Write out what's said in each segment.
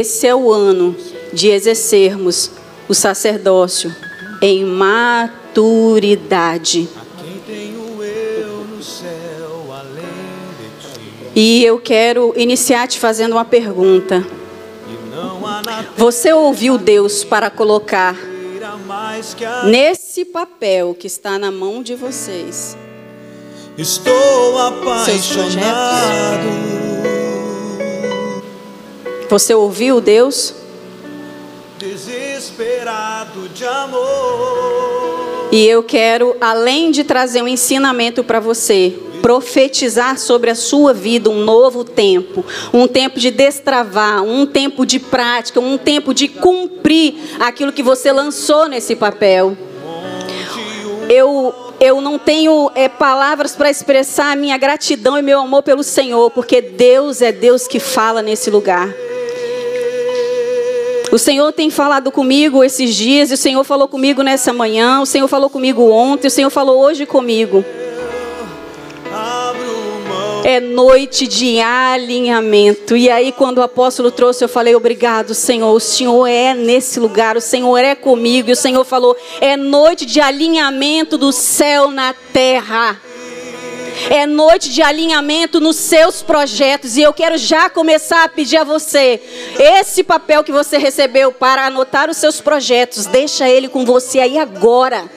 Esse é o ano de exercermos o sacerdócio em maturidade. E eu quero iniciar te fazendo uma pergunta. Você ouviu Deus para colocar nesse papel que está na mão de vocês? Estou apaixonado. Você ouviu Deus? Desesperado de amor. E eu quero, além de trazer um ensinamento para você, profetizar sobre a sua vida um novo tempo, um tempo de destravar, um tempo de prática, um tempo de cumprir aquilo que você lançou nesse papel. Eu eu não tenho é, palavras para expressar a minha gratidão e meu amor pelo Senhor, porque Deus é Deus que fala nesse lugar. O Senhor tem falado comigo esses dias, o Senhor falou comigo nessa manhã, o Senhor falou comigo ontem, o Senhor falou hoje comigo. É noite de alinhamento. E aí, quando o apóstolo trouxe, eu falei: Obrigado, Senhor. O Senhor é nesse lugar, o Senhor é comigo. E o Senhor falou: É noite de alinhamento do céu na terra. É noite de alinhamento nos seus projetos. E eu quero já começar a pedir a você: esse papel que você recebeu para anotar os seus projetos, deixa ele com você aí agora.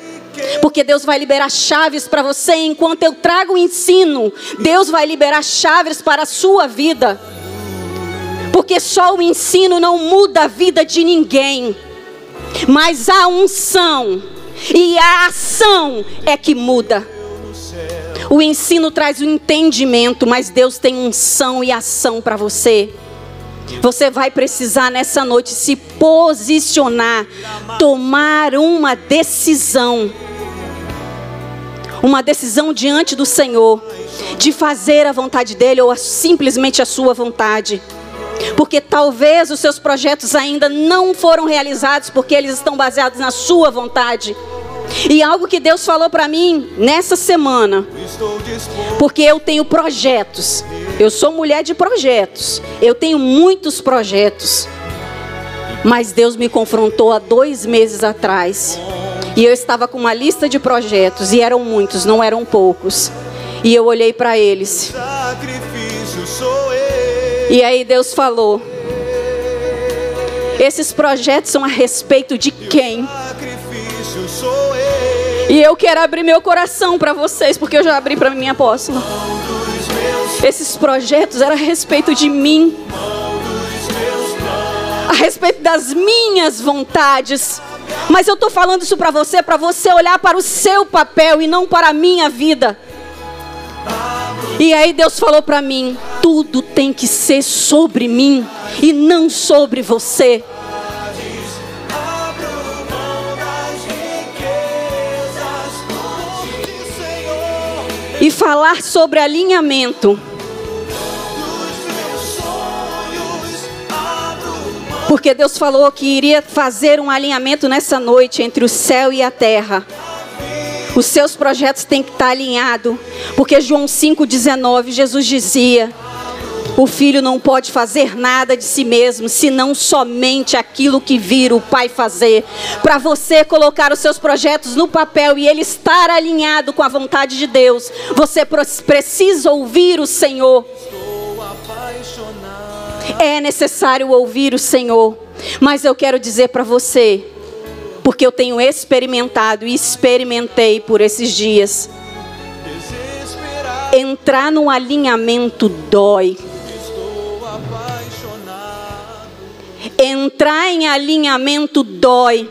Porque Deus vai liberar chaves para você enquanto eu trago o ensino. Deus vai liberar chaves para a sua vida. Porque só o ensino não muda a vida de ninguém. Mas a unção e a ação é que muda. O ensino traz o entendimento, mas Deus tem unção e ação para você. Você vai precisar nessa noite se posicionar, tomar uma decisão. Uma decisão diante do Senhor, de fazer a vontade dEle ou simplesmente a sua vontade. Porque talvez os seus projetos ainda não foram realizados porque eles estão baseados na sua vontade. E algo que Deus falou para mim nessa semana, porque eu tenho projetos, eu sou mulher de projetos, eu tenho muitos projetos, mas Deus me confrontou há dois meses atrás, e eu estava com uma lista de projetos, e eram muitos, não eram poucos, e eu olhei para eles, e aí Deus falou: esses projetos são a respeito de quem? E eu quero abrir meu coração para vocês, porque eu já abri para minha apóstola. Esses projetos eram a respeito de mim, a respeito das minhas vontades. Mas eu estou falando isso para você, para você olhar para o seu papel e não para a minha vida. E aí Deus falou para mim: tudo tem que ser sobre mim e não sobre você. E falar sobre alinhamento. Porque Deus falou que iria fazer um alinhamento nessa noite entre o céu e a terra. Os seus projetos têm que estar alinhados. Porque João 5,19, Jesus dizia: o filho não pode fazer nada de si mesmo, senão somente aquilo que vira o pai fazer. Para você colocar os seus projetos no papel e ele estar alinhado com a vontade de Deus, você precisa ouvir o Senhor. É necessário ouvir o Senhor, mas eu quero dizer para você, porque eu tenho experimentado e experimentei por esses dias. Entrar no alinhamento dói. Entrar em alinhamento dói.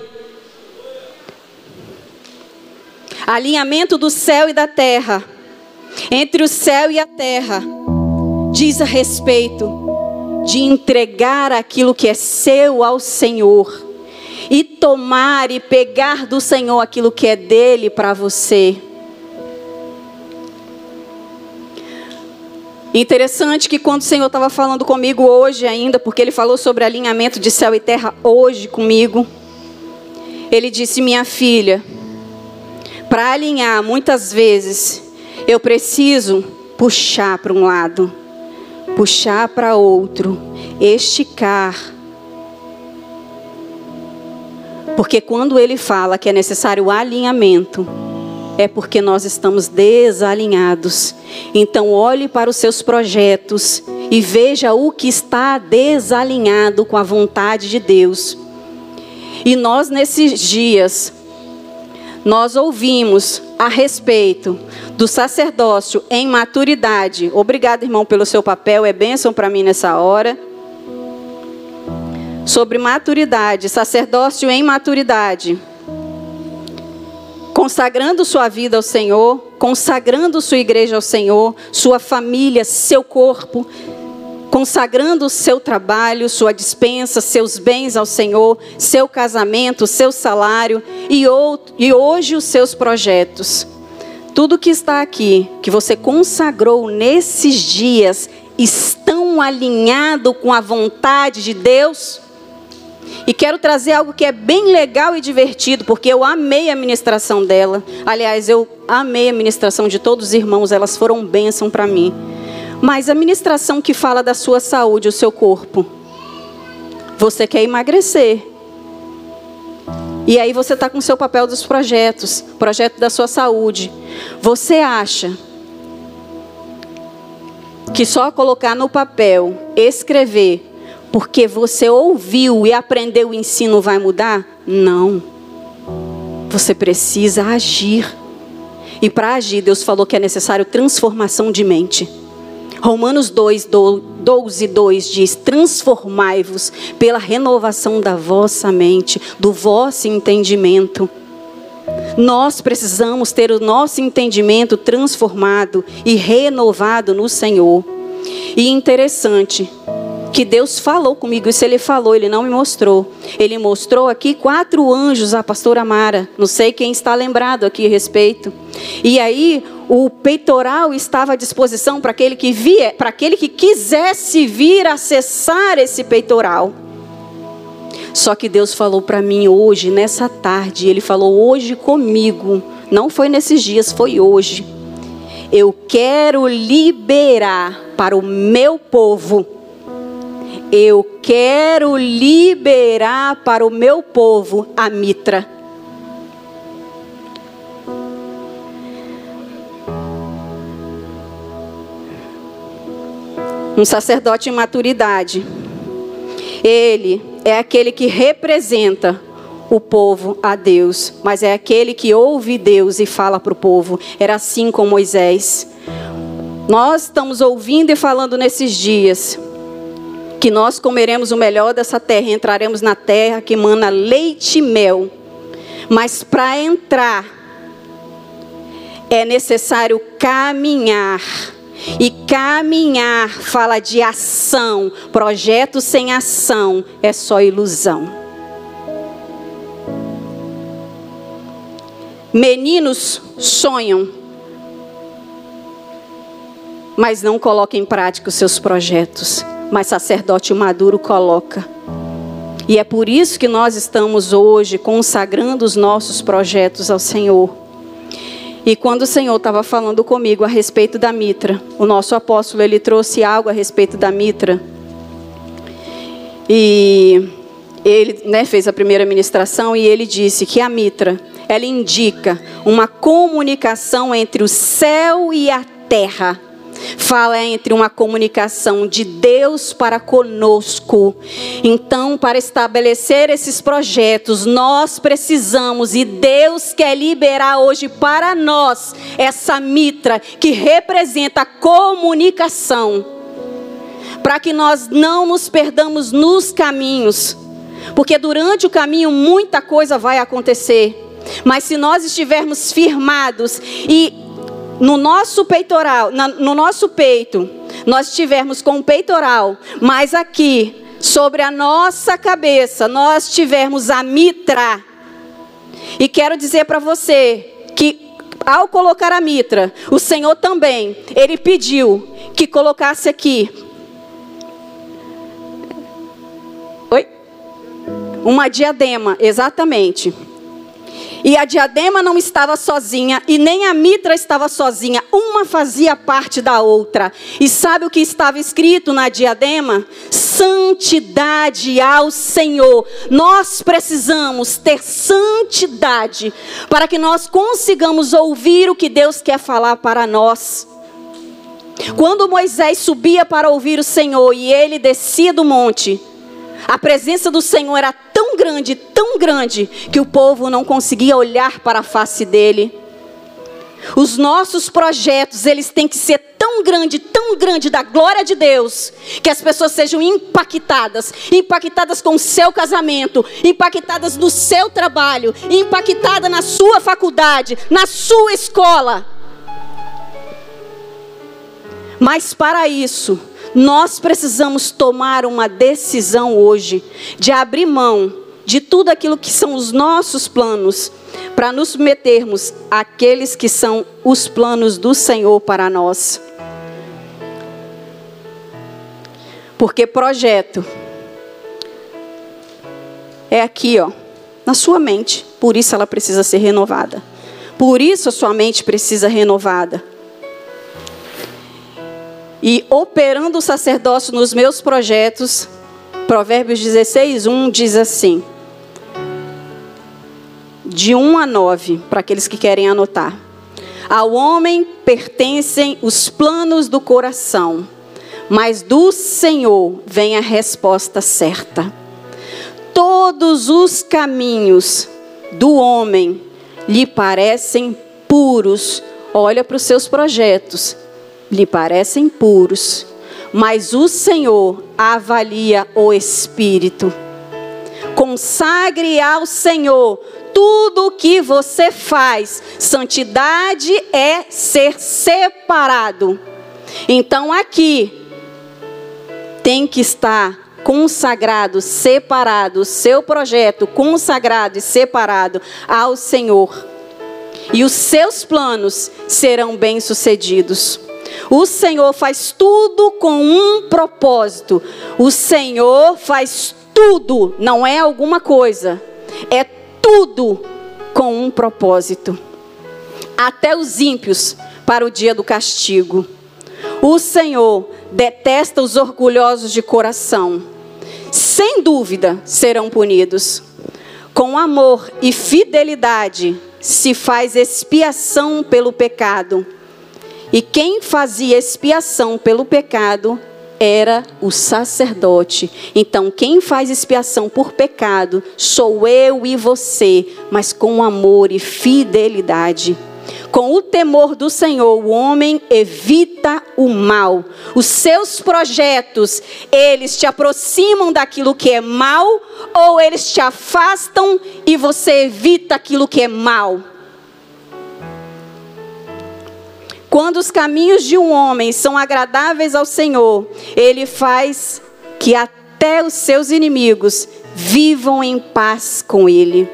Alinhamento do céu e da terra. Entre o céu e a terra. Diz a respeito de entregar aquilo que é seu ao Senhor. E tomar e pegar do Senhor aquilo que é dele para você. Interessante que quando o Senhor estava falando comigo hoje ainda, porque ele falou sobre alinhamento de céu e terra hoje comigo, ele disse: "Minha filha, para alinhar muitas vezes eu preciso puxar para um lado, puxar para outro, esticar. Porque quando ele fala que é necessário alinhamento, é porque nós estamos desalinhados. Então, olhe para os seus projetos e veja o que está desalinhado com a vontade de Deus. E nós, nesses dias, nós ouvimos a respeito do sacerdócio em maturidade. Obrigado, irmão, pelo seu papel, é bênção para mim nessa hora. Sobre maturidade, sacerdócio em maturidade consagrando sua vida ao Senhor, consagrando sua igreja ao Senhor, sua família, seu corpo, consagrando o seu trabalho, sua dispensa, seus bens ao Senhor, seu casamento, seu salário e, outro, e hoje os seus projetos. Tudo que está aqui, que você consagrou nesses dias, estão alinhado com a vontade de Deus? E quero trazer algo que é bem legal e divertido, porque eu amei a ministração dela. Aliás, eu amei a ministração de todos os irmãos, elas foram bênção para mim. Mas a ministração que fala da sua saúde, o seu corpo. Você quer emagrecer. E aí você está com o seu papel dos projetos, projeto da sua saúde. Você acha que só colocar no papel, escrever, porque você ouviu e aprendeu o ensino vai mudar? Não. Você precisa agir. E para agir, Deus falou que é necessário transformação de mente. Romanos 2, 12, 2 diz: Transformai-vos pela renovação da vossa mente, do vosso entendimento. Nós precisamos ter o nosso entendimento transformado e renovado no Senhor. E interessante, que Deus falou comigo. Isso ele falou, ele não me mostrou. Ele mostrou aqui quatro anjos a pastora Mara. Não sei quem está lembrado aqui a respeito. E aí o peitoral estava à disposição para aquele que via, para aquele que quisesse vir acessar esse peitoral. Só que Deus falou para mim hoje, nessa tarde, ele falou hoje comigo. Não foi nesses dias, foi hoje. Eu quero liberar para o meu povo eu quero liberar para o meu povo a mitra. Um sacerdote em maturidade. Ele é aquele que representa o povo a Deus, mas é aquele que ouve Deus e fala para o povo. Era assim com Moisés. Nós estamos ouvindo e falando nesses dias que nós comeremos o melhor dessa terra, entraremos na terra que mana leite e mel. Mas para entrar é necessário caminhar. E caminhar fala de ação. Projeto sem ação é só ilusão. Meninos sonham, mas não colocam em prática os seus projetos mas sacerdote maduro coloca. E é por isso que nós estamos hoje consagrando os nossos projetos ao Senhor. E quando o Senhor estava falando comigo a respeito da mitra, o nosso apóstolo ele trouxe algo a respeito da mitra. E ele né, fez a primeira ministração e ele disse que a mitra ela indica uma comunicação entre o céu e a terra fala entre uma comunicação de Deus para conosco. Então, para estabelecer esses projetos, nós precisamos e Deus quer liberar hoje para nós essa mitra que representa a comunicação. Para que nós não nos perdamos nos caminhos, porque durante o caminho muita coisa vai acontecer. Mas se nós estivermos firmados e no nosso peitoral, na, no nosso peito, nós tivermos com o peitoral, mas aqui, sobre a nossa cabeça, nós tivermos a mitra. E quero dizer para você que ao colocar a mitra, o Senhor também, ele pediu que colocasse aqui Oi? Uma diadema, exatamente. E a diadema não estava sozinha e nem a mitra estava sozinha. Uma fazia parte da outra. E sabe o que estava escrito na diadema? santidade ao Senhor. Nós precisamos ter santidade para que nós consigamos ouvir o que Deus quer falar para nós. Quando Moisés subia para ouvir o Senhor e ele descia do monte, a presença do Senhor era tão grande, tão grande, que o povo não conseguia olhar para a face dele. Os nossos projetos, eles têm que ser tão grande, tão grande da glória de Deus, que as pessoas sejam impactadas, impactadas com o seu casamento, impactadas no seu trabalho, impactadas na sua faculdade, na sua escola. Mas para isso, nós precisamos tomar uma decisão hoje de abrir mão de tudo aquilo que são os nossos planos, para nos metermos àqueles que são os planos do Senhor para nós. Porque projeto é aqui, ó, na sua mente. Por isso ela precisa ser renovada. Por isso a sua mente precisa renovada. E operando o sacerdócio nos meus projetos, Provérbios 16, 1 diz assim: de 1 a 9, para aqueles que querem anotar. Ao homem pertencem os planos do coração, mas do Senhor vem a resposta certa. Todos os caminhos do homem lhe parecem puros. Olha para os seus projetos, lhe parecem puros, mas o Senhor avalia o espírito. Consagre ao Senhor tudo o que você faz. Santidade é ser separado. Então aqui tem que estar consagrado, separado, o seu projeto consagrado e separado ao Senhor. E os seus planos serão bem-sucedidos. O Senhor faz tudo com um propósito. O Senhor faz tudo, não é alguma coisa. É tudo com um propósito. Até os ímpios para o dia do castigo. O Senhor detesta os orgulhosos de coração. Sem dúvida serão punidos. Com amor e fidelidade se faz expiação pelo pecado. E quem fazia expiação pelo pecado era o sacerdote. Então, quem faz expiação por pecado sou eu e você, mas com amor e fidelidade. Com o temor do Senhor, o homem evita o mal. Os seus projetos, eles te aproximam daquilo que é mal ou eles te afastam e você evita aquilo que é mal. Quando os caminhos de um homem são agradáveis ao Senhor, ele faz que até os seus inimigos vivam em paz com ele.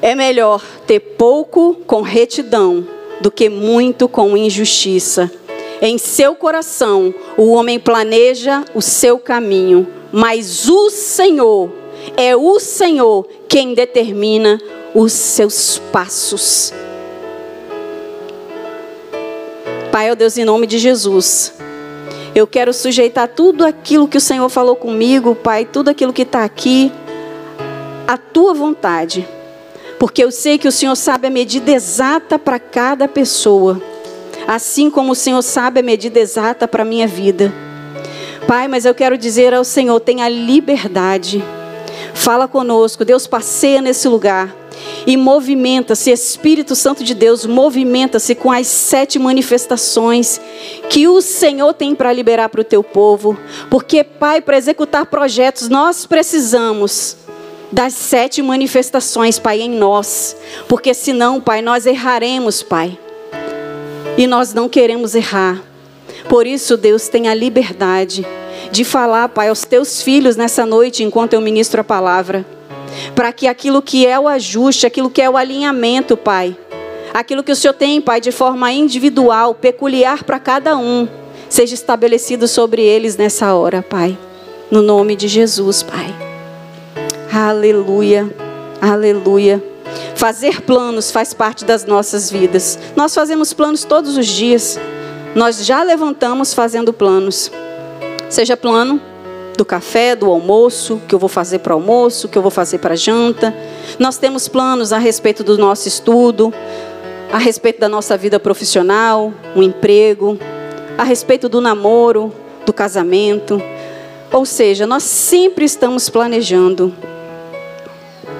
É melhor ter pouco com retidão do que muito com injustiça. Em seu coração, o homem planeja o seu caminho, mas o Senhor, é o Senhor quem determina os seus passos. Pai, ó Deus, em nome de Jesus. Eu quero sujeitar tudo aquilo que o Senhor falou comigo, Pai, tudo aquilo que está aqui, à tua vontade. Porque eu sei que o Senhor sabe a medida exata para cada pessoa. Assim como o Senhor sabe a medida exata para a minha vida. Pai, mas eu quero dizer ao Senhor: tenha liberdade. Fala conosco, Deus passeia nesse lugar e movimenta-se, Espírito Santo de Deus, movimenta-se com as sete manifestações que o Senhor tem para liberar para o teu povo. Porque, Pai, para executar projetos, nós precisamos das sete manifestações, Pai, em nós. Porque senão, Pai, nós erraremos, Pai. E nós não queremos errar. Por isso, Deus tem a liberdade de falar, Pai, aos teus filhos nessa noite, enquanto eu ministro a palavra para que aquilo que é o ajuste, aquilo que é o alinhamento, Pai, aquilo que o Senhor tem, Pai, de forma individual, peculiar para cada um, seja estabelecido sobre eles nessa hora, Pai. No nome de Jesus, Pai. Aleluia, aleluia. Fazer planos faz parte das nossas vidas. Nós fazemos planos todos os dias. Nós já levantamos fazendo planos. Seja plano do café, do almoço, que eu vou fazer para almoço, que eu vou fazer para janta. Nós temos planos a respeito do nosso estudo, a respeito da nossa vida profissional, um emprego, a respeito do namoro, do casamento. Ou seja, nós sempre estamos planejando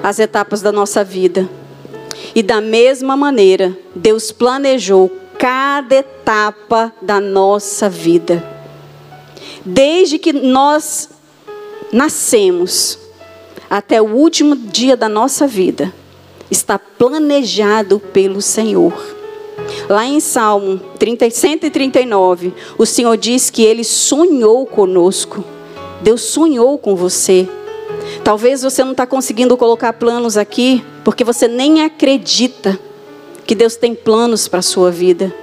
as etapas da nossa vida. E da mesma maneira, Deus planejou cada etapa da nossa vida. Desde que nós nascemos até o último dia da nossa vida, está planejado pelo Senhor. Lá em Salmo 30, 139, o Senhor diz que Ele sonhou conosco. Deus sonhou com você. Talvez você não está conseguindo colocar planos aqui, porque você nem acredita que Deus tem planos para a sua vida.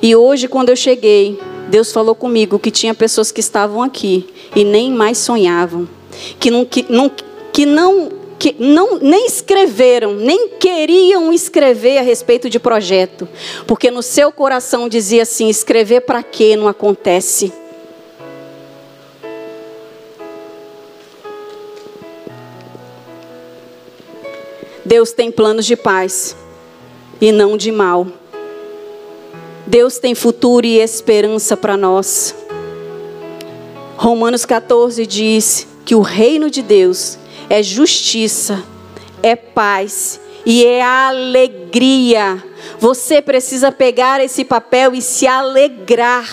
E hoje, quando eu cheguei, Deus falou comigo que tinha pessoas que estavam aqui e nem mais sonhavam, que não, que, não, que não, que não nem escreveram, nem queriam escrever a respeito de projeto, porque no seu coração dizia assim: escrever para quê? Não acontece. Deus tem planos de paz e não de mal. Deus tem futuro e esperança para nós. Romanos 14 diz que o reino de Deus é justiça, é paz e é alegria. Você precisa pegar esse papel e se alegrar.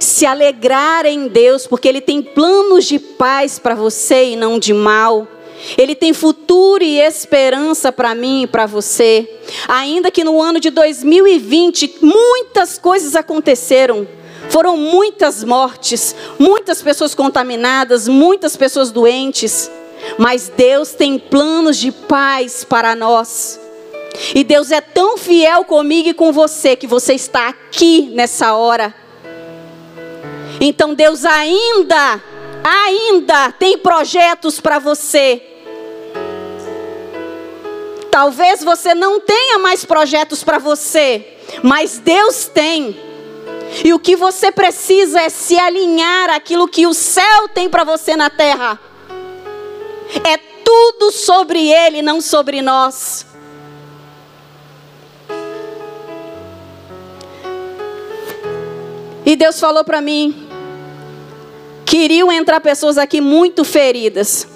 Se alegrar em Deus, porque Ele tem planos de paz para você e não de mal. Ele tem futuro e esperança para mim e para você. Ainda que no ano de 2020 muitas coisas aconteceram. Foram muitas mortes, muitas pessoas contaminadas, muitas pessoas doentes. Mas Deus tem planos de paz para nós. E Deus é tão fiel comigo e com você que você está aqui nessa hora. Então Deus ainda, ainda tem projetos para você. Talvez você não tenha mais projetos para você, mas Deus tem. E o que você precisa é se alinhar àquilo que o céu tem para você na terra. É tudo sobre Ele, não sobre nós. E Deus falou para mim: queriam entrar pessoas aqui muito feridas.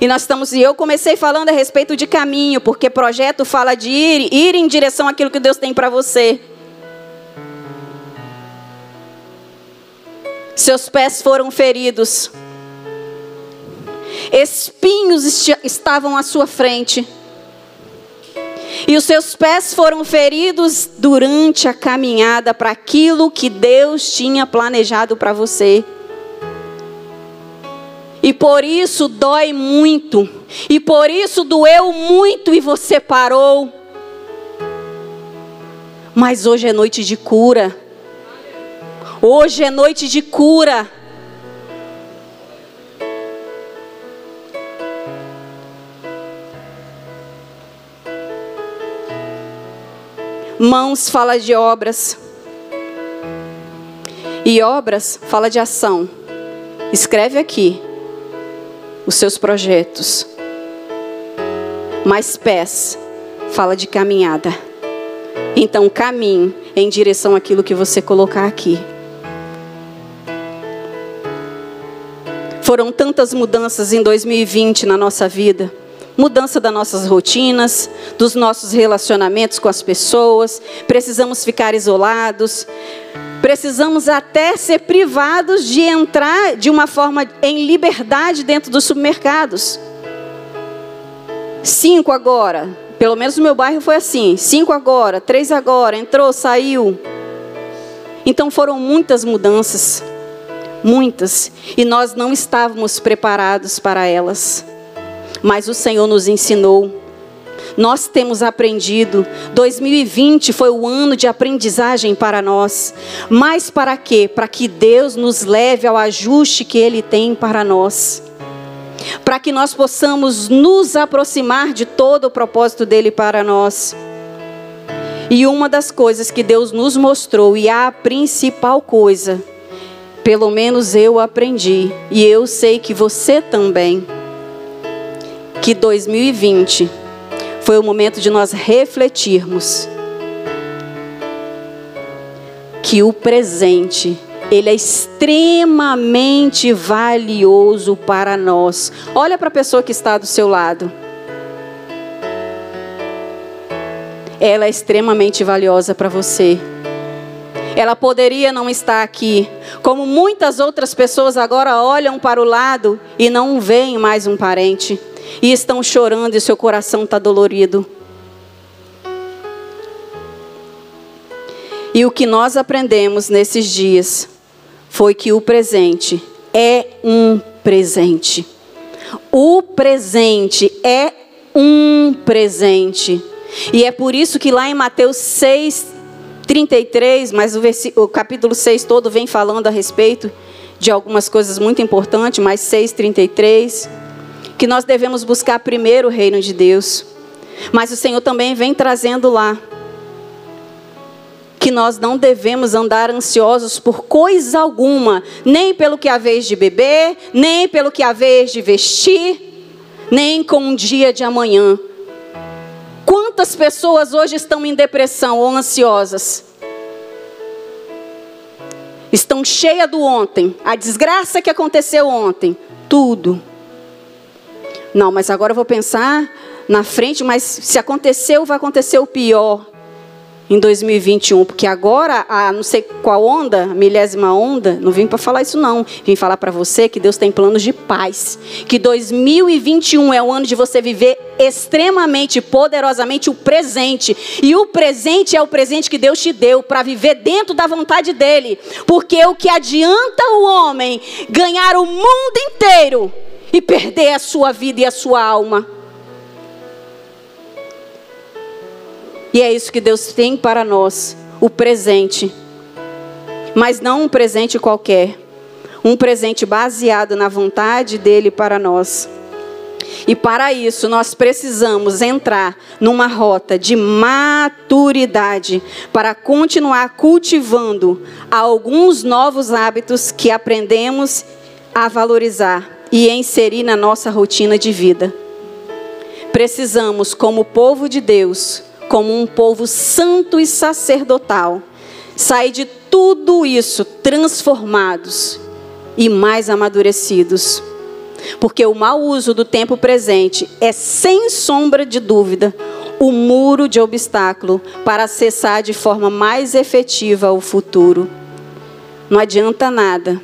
E nós estamos, e eu comecei falando a respeito de caminho, porque projeto fala de ir, ir em direção àquilo que Deus tem para você. Seus pés foram feridos. Espinhos estavam à sua frente. E os seus pés foram feridos durante a caminhada para aquilo que Deus tinha planejado para você. E por isso dói muito. E por isso doeu muito e você parou. Mas hoje é noite de cura. Hoje é noite de cura. Mãos fala de obras. E obras fala de ação. Escreve aqui os seus projetos. Mas pés fala de caminhada. Então caminhe em direção àquilo que você colocar aqui. Foram tantas mudanças em 2020 na nossa vida. Mudança das nossas rotinas, dos nossos relacionamentos com as pessoas. Precisamos ficar isolados Precisamos até ser privados de entrar de uma forma em liberdade dentro dos supermercados. Cinco agora. Pelo menos no meu bairro foi assim. Cinco agora, três agora, entrou, saiu. Então foram muitas mudanças. Muitas. E nós não estávamos preparados para elas. Mas o Senhor nos ensinou nós temos aprendido. 2020 foi o ano de aprendizagem para nós. Mas para quê? Para que Deus nos leve ao ajuste que Ele tem para nós. Para que nós possamos nos aproximar de todo o propósito dele para nós. E uma das coisas que Deus nos mostrou, e a principal coisa, Pelo menos eu aprendi, e eu sei que você também, que 2020 foi o momento de nós refletirmos que o presente ele é extremamente valioso para nós. Olha para a pessoa que está do seu lado. Ela é extremamente valiosa para você. Ela poderia não estar aqui, como muitas outras pessoas agora olham para o lado e não veem mais um parente e estão chorando e seu coração está dolorido. E o que nós aprendemos nesses dias foi que o presente é um presente. O presente é um presente. E é por isso que lá em Mateus 6, 33, mas o, o capítulo 6 todo vem falando a respeito de algumas coisas muito importantes, mas 6, 33, que nós devemos buscar primeiro o reino de Deus. Mas o Senhor também vem trazendo lá que nós não devemos andar ansiosos por coisa alguma, nem pelo que há vez de beber, nem pelo que há vez de vestir, nem com o dia de amanhã. Quantas pessoas hoje estão em depressão ou ansiosas? Estão cheias do ontem, a desgraça que aconteceu ontem, tudo. Não, mas agora eu vou pensar na frente, mas se aconteceu, vai acontecer o pior em 2021, porque agora a não sei qual onda, milésima onda, não vim para falar isso não, vim falar para você que Deus tem planos de paz, que 2021 é o ano de você viver extremamente poderosamente o presente, e o presente é o presente que Deus te deu para viver dentro da vontade dele, porque o que adianta o homem ganhar o mundo inteiro e perder a sua vida e a sua alma? E é isso que Deus tem para nós, o presente. Mas não um presente qualquer, um presente baseado na vontade dele para nós. E para isso nós precisamos entrar numa rota de maturidade para continuar cultivando alguns novos hábitos que aprendemos a valorizar e inserir na nossa rotina de vida. Precisamos, como povo de Deus, como um povo santo e sacerdotal, sair de tudo isso transformados e mais amadurecidos. Porque o mau uso do tempo presente é, sem sombra de dúvida, o muro de obstáculo para acessar de forma mais efetiva o futuro. Não adianta nada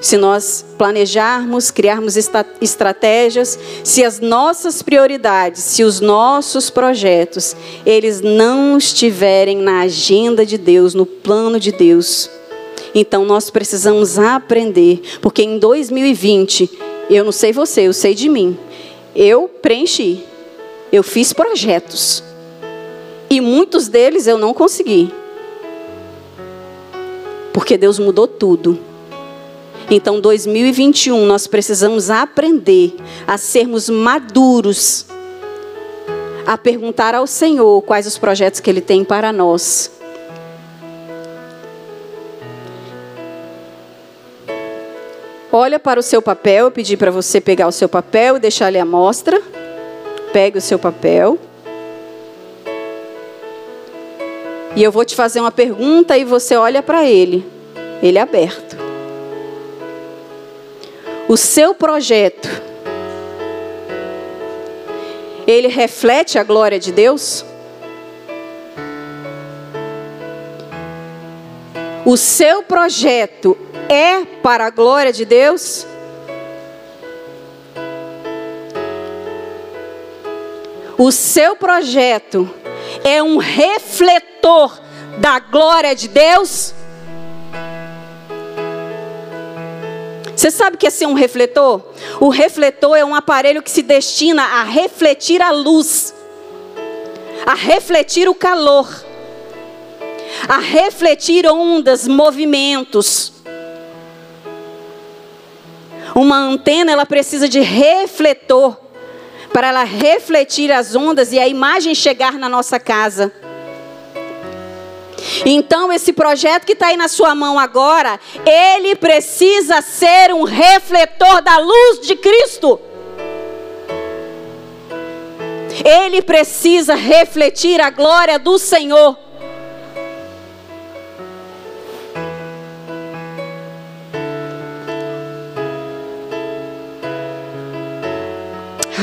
se nós planejarmos, criarmos estratégias, se as nossas prioridades, se os nossos projetos, eles não estiverem na agenda de Deus, no plano de Deus. Então nós precisamos aprender, porque em 2020, eu não sei você, eu sei de mim. Eu preenchi, eu fiz projetos. E muitos deles eu não consegui. Porque Deus mudou tudo. Então, 2021, nós precisamos aprender a sermos maduros, a perguntar ao Senhor quais os projetos que Ele tem para nós. Olha para o seu papel, eu pedi para você pegar o seu papel e deixar ali a mostra. Pegue o seu papel. E eu vou te fazer uma pergunta e você olha para ele. Ele é aberto o seu projeto, ele reflete a glória de Deus? O seu projeto é para a glória de Deus? O seu projeto é um refletor da glória de Deus? Você sabe o que é ser um refletor? O refletor é um aparelho que se destina a refletir a luz, a refletir o calor, a refletir ondas, movimentos. Uma antena ela precisa de refletor para ela refletir as ondas e a imagem chegar na nossa casa. Então, esse projeto que está aí na sua mão agora, ele precisa ser um refletor da luz de Cristo. Ele precisa refletir a glória do Senhor.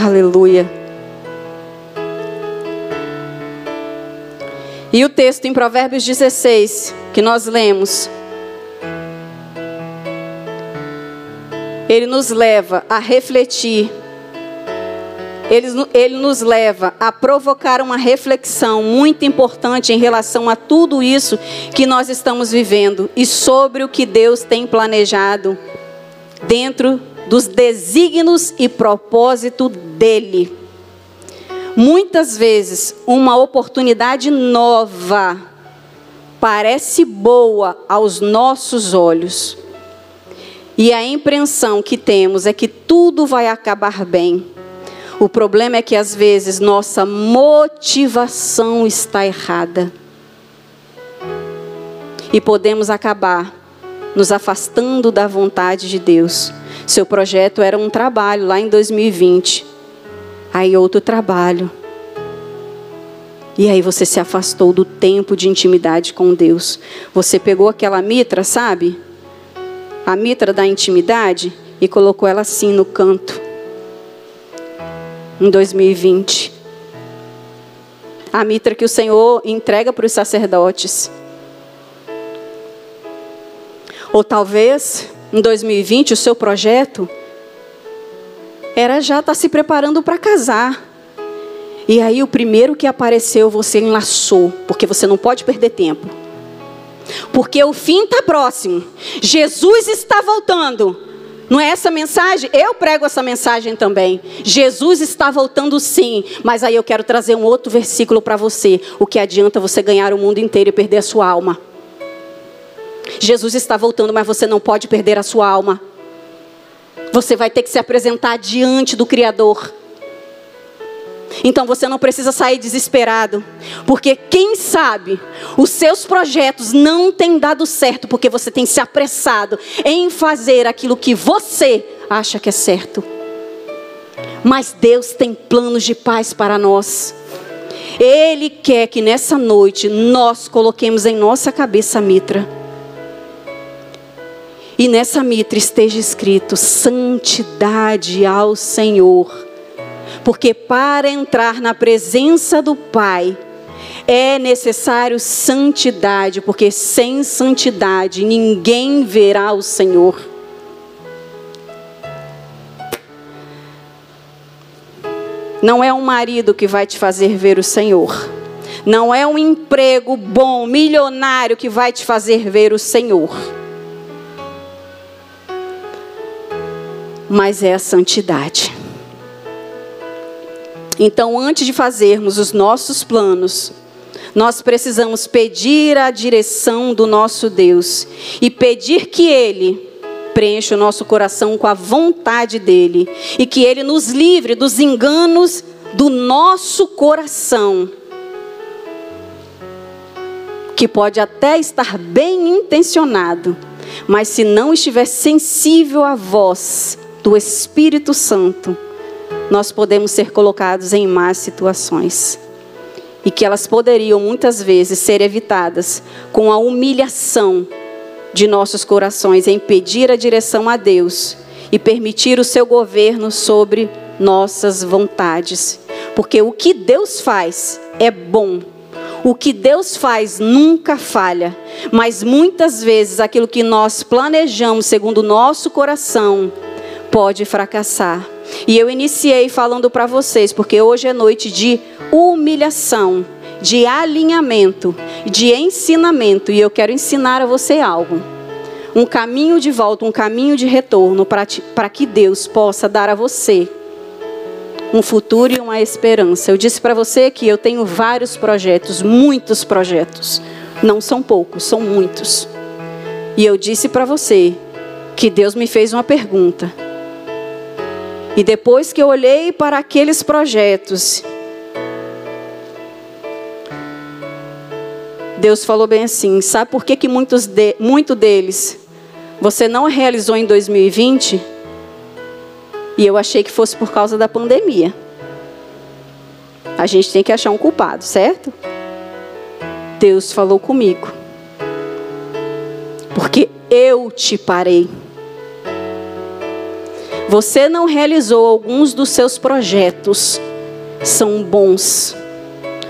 Aleluia. E o texto em Provérbios 16, que nós lemos, ele nos leva a refletir, ele, ele nos leva a provocar uma reflexão muito importante em relação a tudo isso que nós estamos vivendo e sobre o que Deus tem planejado dentro dos desígnios e propósito dele. Muitas vezes, uma oportunidade nova parece boa aos nossos olhos. E a impressão que temos é que tudo vai acabar bem. O problema é que às vezes nossa motivação está errada. E podemos acabar nos afastando da vontade de Deus seu projeto era um trabalho lá em 2020. Aí outro trabalho. E aí você se afastou do tempo de intimidade com Deus. Você pegou aquela mitra, sabe? A mitra da intimidade e colocou ela assim no canto. Em 2020. A mitra que o Senhor entrega para os sacerdotes. Ou talvez em 2020, o seu projeto era já estar tá se preparando para casar. E aí o primeiro que apareceu você enlaçou, porque você não pode perder tempo. Porque o fim está próximo. Jesus está voltando. Não é essa mensagem? Eu prego essa mensagem também. Jesus está voltando sim, mas aí eu quero trazer um outro versículo para você. O que adianta você ganhar o mundo inteiro e perder a sua alma? Jesus está voltando, mas você não pode perder a sua alma. Você vai ter que se apresentar diante do Criador. Então você não precisa sair desesperado, porque quem sabe os seus projetos não têm dado certo porque você tem se apressado em fazer aquilo que você acha que é certo. Mas Deus tem planos de paz para nós. Ele quer que nessa noite nós coloquemos em nossa cabeça a mitra e nessa mitra esteja escrito: santidade ao Senhor. Porque para entrar na presença do Pai, é necessário santidade, porque sem santidade ninguém verá o Senhor. Não é um marido que vai te fazer ver o Senhor. Não é um emprego bom, milionário que vai te fazer ver o Senhor. Mas é a santidade. Então, antes de fazermos os nossos planos, nós precisamos pedir a direção do nosso Deus e pedir que Ele preencha o nosso coração com a vontade dEle e que Ele nos livre dos enganos do nosso coração, que pode até estar bem intencionado, mas se não estiver sensível à voz do Espírito Santo, nós podemos ser colocados em más situações. E que elas poderiam muitas vezes ser evitadas com a humilhação de nossos corações em pedir a direção a Deus e permitir o seu governo sobre nossas vontades. Porque o que Deus faz é bom. O que Deus faz nunca falha, mas muitas vezes aquilo que nós planejamos segundo o nosso coração pode fracassar. E eu iniciei falando para vocês, porque hoje é noite de humilhação, de alinhamento, de ensinamento, e eu quero ensinar a você algo. Um caminho de volta, um caminho de retorno para que Deus possa dar a você um futuro e uma esperança. Eu disse para você que eu tenho vários projetos, muitos projetos. Não são poucos, são muitos. E eu disse para você que Deus me fez uma pergunta. E depois que eu olhei para aqueles projetos, Deus falou bem assim: sabe por que, que muitos de, muito deles você não realizou em 2020? E eu achei que fosse por causa da pandemia. A gente tem que achar um culpado, certo? Deus falou comigo. Porque eu te parei. Você não realizou alguns dos seus projetos, são bons.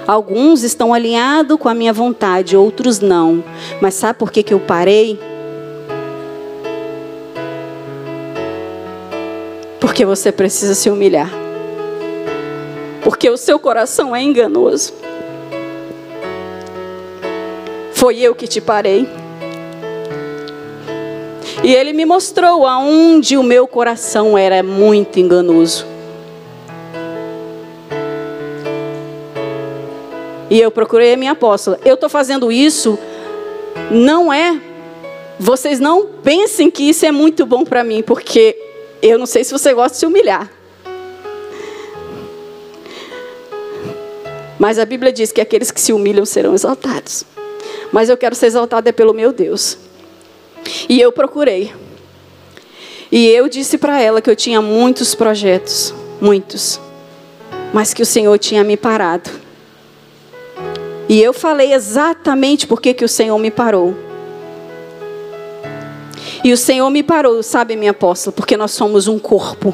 Alguns estão alinhados com a minha vontade, outros não. Mas sabe por que, que eu parei? Porque você precisa se humilhar. Porque o seu coração é enganoso. Foi eu que te parei. E ele me mostrou aonde o meu coração era muito enganoso. E eu procurei a minha apóstola. Eu estou fazendo isso, não é. Vocês não pensem que isso é muito bom para mim, porque eu não sei se você gosta de se humilhar. Mas a Bíblia diz que aqueles que se humilham serão exaltados. Mas eu quero ser exaltado é pelo meu Deus. E eu procurei. E eu disse para ela que eu tinha muitos projetos, muitos, mas que o Senhor tinha me parado. E eu falei exatamente por que o Senhor me parou. E o Senhor me parou, sabe, minha apóstola, porque nós somos um corpo.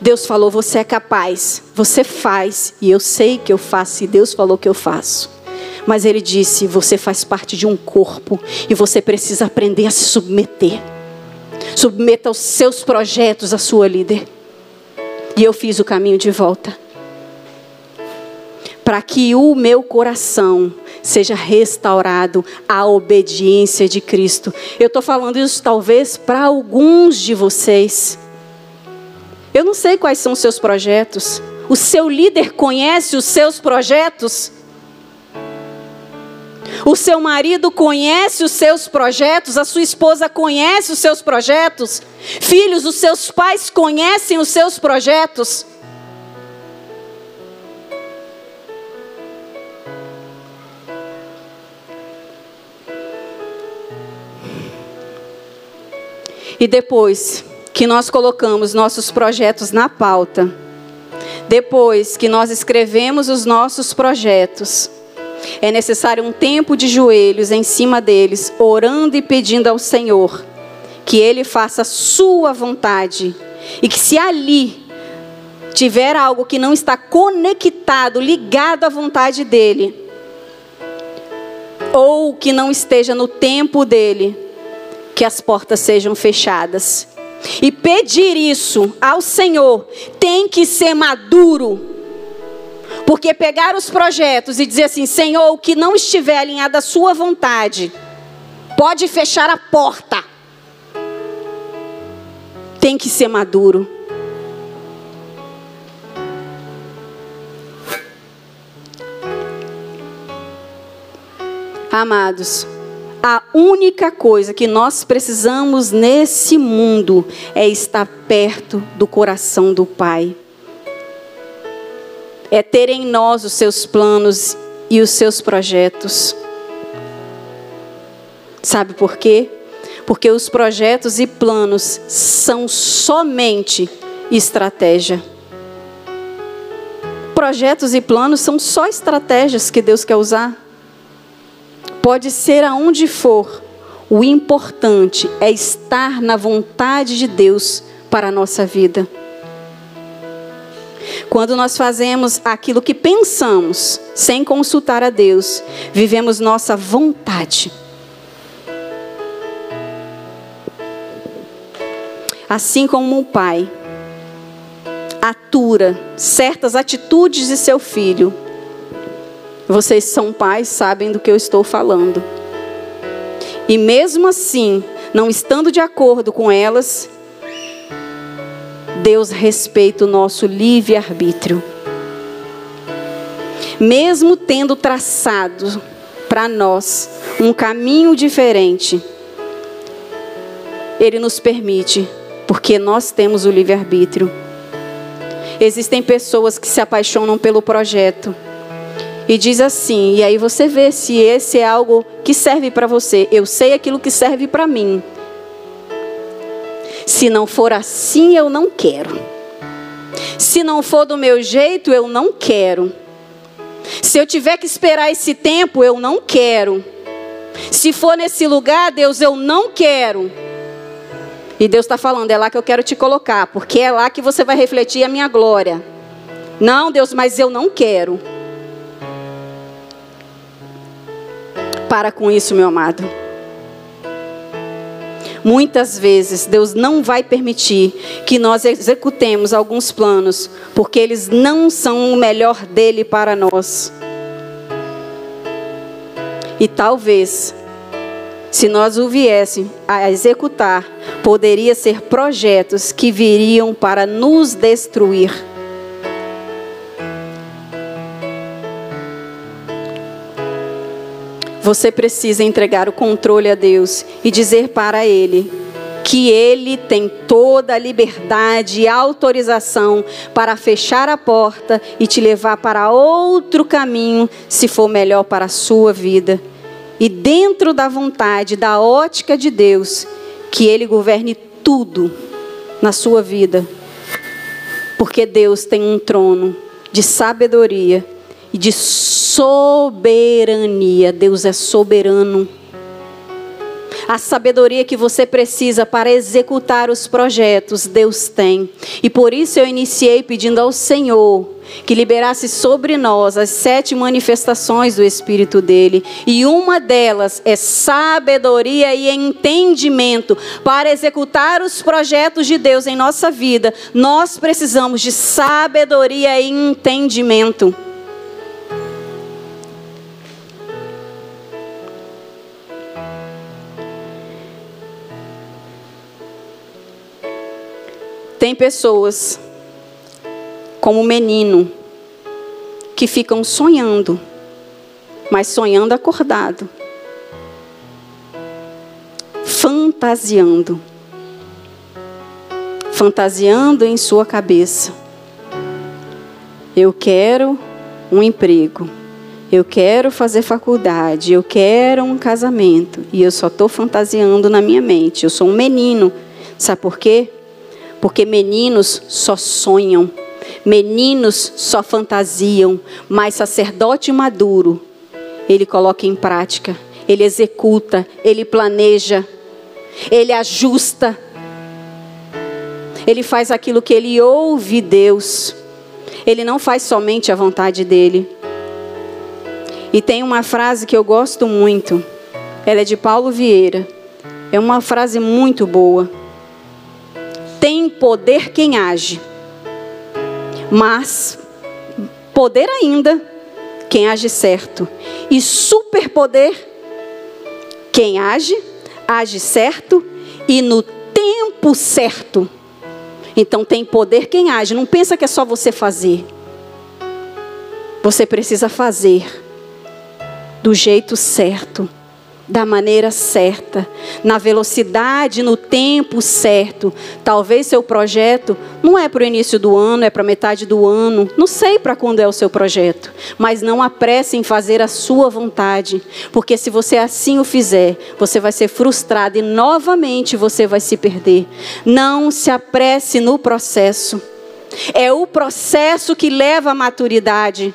Deus falou: você é capaz, você faz, e eu sei que eu faço, e Deus falou que eu faço. Mas ele disse: você faz parte de um corpo e você precisa aprender a se submeter. Submeta os seus projetos à sua líder. E eu fiz o caminho de volta. Para que o meu coração seja restaurado à obediência de Cristo. Eu estou falando isso talvez para alguns de vocês. Eu não sei quais são os seus projetos. O seu líder conhece os seus projetos? O seu marido conhece os seus projetos, a sua esposa conhece os seus projetos, filhos, os seus pais conhecem os seus projetos. E depois que nós colocamos nossos projetos na pauta, depois que nós escrevemos os nossos projetos, é necessário um tempo de joelhos em cima deles, orando e pedindo ao Senhor que Ele faça sua vontade. E que se ali tiver algo que não está conectado, ligado à vontade dEle, ou que não esteja no tempo dEle, que as portas sejam fechadas. E pedir isso ao Senhor tem que ser maduro porque pegar os projetos e dizer assim, Senhor, o que não estiver alinhado à sua vontade, pode fechar a porta. Tem que ser maduro. Amados, a única coisa que nós precisamos nesse mundo é estar perto do coração do Pai é ter em nós os seus planos e os seus projetos. Sabe por quê? Porque os projetos e planos são somente estratégia. Projetos e planos são só estratégias que Deus quer usar. Pode ser aonde for. O importante é estar na vontade de Deus para a nossa vida. Quando nós fazemos aquilo que pensamos, sem consultar a Deus, vivemos nossa vontade. Assim como um pai atura certas atitudes de seu filho, vocês são pais, sabem do que eu estou falando. E mesmo assim, não estando de acordo com elas, Deus respeita o nosso livre-arbítrio. Mesmo tendo traçado para nós um caminho diferente, Ele nos permite, porque nós temos o livre-arbítrio. Existem pessoas que se apaixonam pelo projeto e diz assim, e aí você vê se esse é algo que serve para você. Eu sei aquilo que serve para mim. Se não for assim, eu não quero. Se não for do meu jeito, eu não quero. Se eu tiver que esperar esse tempo, eu não quero. Se for nesse lugar, Deus, eu não quero. E Deus está falando, é lá que eu quero te colocar, porque é lá que você vai refletir a minha glória. Não, Deus, mas eu não quero. Para com isso, meu amado. Muitas vezes Deus não vai permitir que nós executemos alguns planos, porque eles não são o melhor dele para nós. E talvez, se nós o viessem a executar, poderia ser projetos que viriam para nos destruir. Você precisa entregar o controle a Deus e dizer para Ele que Ele tem toda a liberdade e autorização para fechar a porta e te levar para outro caminho, se for melhor para a sua vida. E dentro da vontade, da ótica de Deus, que Ele governe tudo na sua vida. Porque Deus tem um trono de sabedoria e de soberania. Deus é soberano. A sabedoria que você precisa para executar os projetos, Deus tem. E por isso eu iniciei pedindo ao Senhor que liberasse sobre nós as sete manifestações do Espírito dele. E uma delas é sabedoria e entendimento. Para executar os projetos de Deus em nossa vida, nós precisamos de sabedoria e entendimento. Tem pessoas, como o menino, que ficam sonhando, mas sonhando acordado, fantasiando, fantasiando em sua cabeça. Eu quero um emprego, eu quero fazer faculdade, eu quero um casamento, e eu só estou fantasiando na minha mente. Eu sou um menino, sabe por quê? Porque meninos só sonham, meninos só fantasiam, mas sacerdote maduro, ele coloca em prática, ele executa, ele planeja, ele ajusta, ele faz aquilo que ele ouve Deus, ele não faz somente a vontade dele. E tem uma frase que eu gosto muito, ela é de Paulo Vieira, é uma frase muito boa tem poder quem age, mas poder ainda quem age certo, e superpoder quem age, age certo e no tempo certo. Então tem poder quem age, não pensa que é só você fazer. Você precisa fazer do jeito certo da maneira certa, na velocidade, no tempo certo. Talvez seu projeto não é para o início do ano, é para metade do ano. Não sei para quando é o seu projeto, mas não apresse em fazer a sua vontade, porque se você assim o fizer, você vai ser frustrado e novamente você vai se perder. Não se apresse no processo. É o processo que leva à maturidade.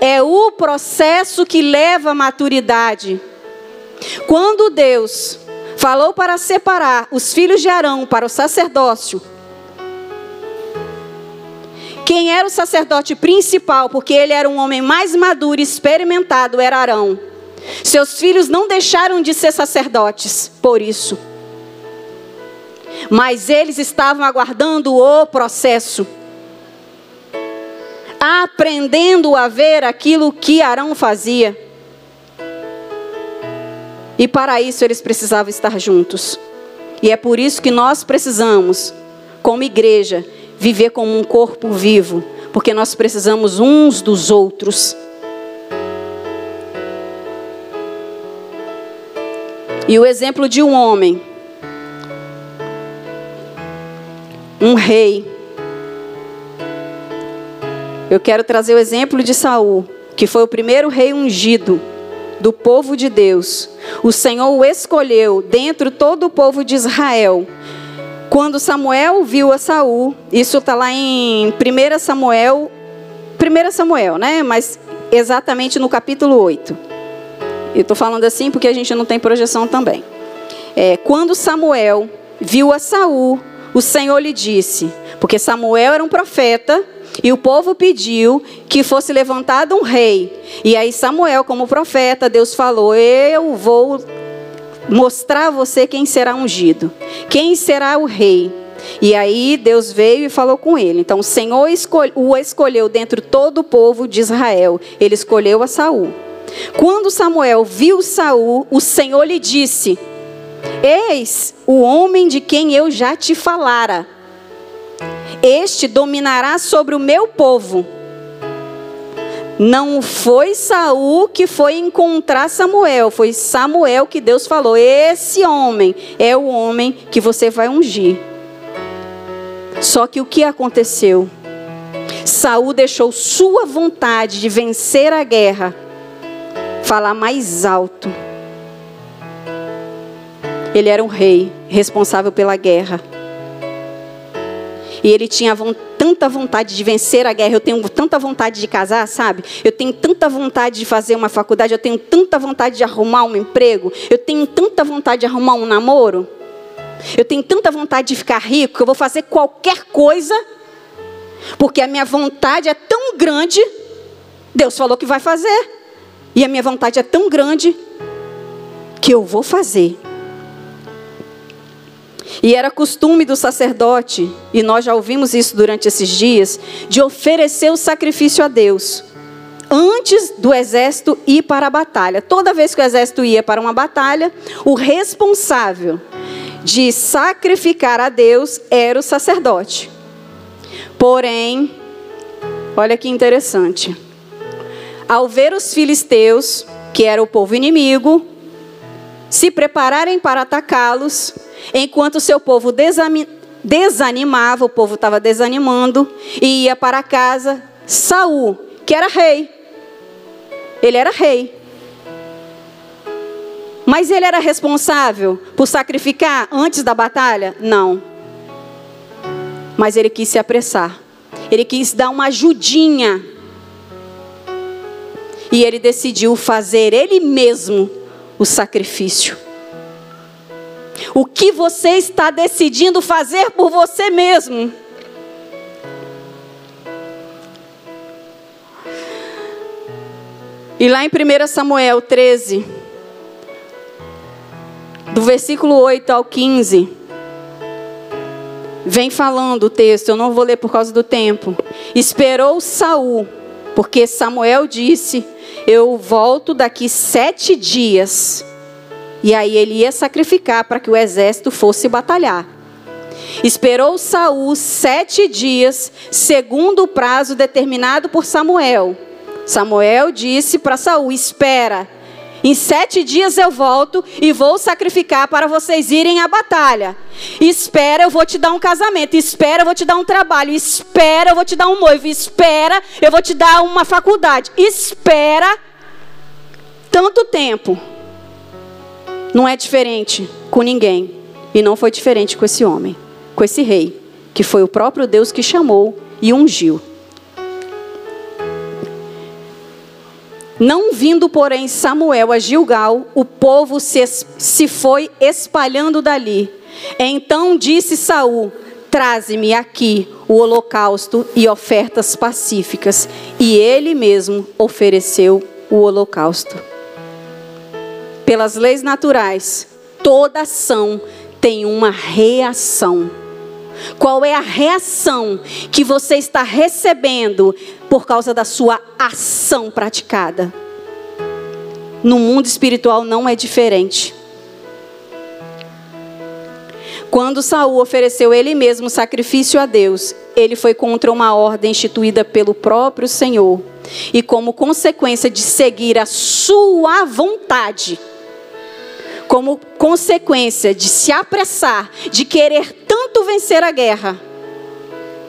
É o processo que leva à maturidade. Quando Deus falou para separar os filhos de Arão para o sacerdócio, quem era o sacerdote principal, porque ele era um homem mais maduro e experimentado, era Arão. Seus filhos não deixaram de ser sacerdotes por isso. Mas eles estavam aguardando o processo. Aprendendo a ver aquilo que Arão fazia. E para isso eles precisavam estar juntos. E é por isso que nós precisamos, como igreja, viver como um corpo vivo, porque nós precisamos uns dos outros. E o exemplo de um homem, um rei. Eu quero trazer o exemplo de Saul, que foi o primeiro rei ungido do povo de Deus, o Senhor o escolheu dentro todo o povo de Israel. Quando Samuel viu a Saul, isso está lá em 1 Samuel, 1 Samuel, né? Mas exatamente no capítulo 8. Eu estou falando assim porque a gente não tem projeção também. É, quando Samuel viu a Saul, o Senhor lhe disse, porque Samuel era um profeta, e o povo pediu que fosse levantado um rei. E aí Samuel, como profeta, Deus falou: "Eu vou mostrar a você quem será ungido, quem será o rei". E aí Deus veio e falou com ele. Então o Senhor o escolheu dentre todo o povo de Israel. Ele escolheu a Saul. Quando Samuel viu Saul, o Senhor lhe disse: Eis o homem de quem eu já te falara. Este dominará sobre o meu povo. Não foi Saul que foi encontrar Samuel, foi Samuel que Deus falou: "Esse homem é o homem que você vai ungir". Só que o que aconteceu? Saul deixou sua vontade de vencer a guerra falar mais alto. Ele era um rei responsável pela guerra. E ele tinha tanta vontade de vencer a guerra, eu tenho tanta vontade de casar, sabe? Eu tenho tanta vontade de fazer uma faculdade, eu tenho tanta vontade de arrumar um emprego, eu tenho tanta vontade de arrumar um namoro. Eu tenho tanta vontade de ficar rico eu vou fazer qualquer coisa, porque a minha vontade é tão grande, Deus falou que vai fazer. E a minha vontade é tão grande que eu vou fazer. E era costume do sacerdote, e nós já ouvimos isso durante esses dias, de oferecer o sacrifício a Deus antes do exército ir para a batalha. Toda vez que o exército ia para uma batalha, o responsável de sacrificar a Deus era o sacerdote. Porém, olha que interessante. Ao ver os filisteus, que era o povo inimigo, se prepararem para atacá-los, Enquanto seu povo desanimava, o povo estava desanimando e ia para casa, Saul, que era rei. Ele era rei. Mas ele era responsável por sacrificar antes da batalha? Não. Mas ele quis se apressar. Ele quis dar uma ajudinha. E ele decidiu fazer ele mesmo o sacrifício. O que você está decidindo fazer por você mesmo? E lá em 1 Samuel 13, do versículo 8 ao 15, vem falando o texto, eu não vou ler por causa do tempo. Esperou Saul, porque Samuel disse: Eu volto daqui sete dias. E aí ele ia sacrificar para que o exército fosse batalhar. Esperou Saul sete dias, segundo o prazo determinado por Samuel. Samuel disse para Saul: Espera, em sete dias eu volto e vou sacrificar para vocês irem à batalha. Espera, eu vou te dar um casamento. Espera, eu vou te dar um trabalho. Espera, eu vou te dar um noivo. Espera, eu vou te dar uma faculdade. Espera tanto tempo. Não é diferente com ninguém. E não foi diferente com esse homem, com esse rei, que foi o próprio Deus que chamou e ungiu. Não vindo, porém, Samuel a Gilgal, o povo se, se foi espalhando dali. Então disse Saul: Traze-me aqui o holocausto e ofertas pacíficas. E ele mesmo ofereceu o holocausto pelas leis naturais, toda ação tem uma reação. Qual é a reação que você está recebendo por causa da sua ação praticada? No mundo espiritual não é diferente. Quando Saul ofereceu ele mesmo sacrifício a Deus, ele foi contra uma ordem instituída pelo próprio Senhor. E como consequência de seguir a sua vontade, como consequência de se apressar, de querer tanto vencer a guerra,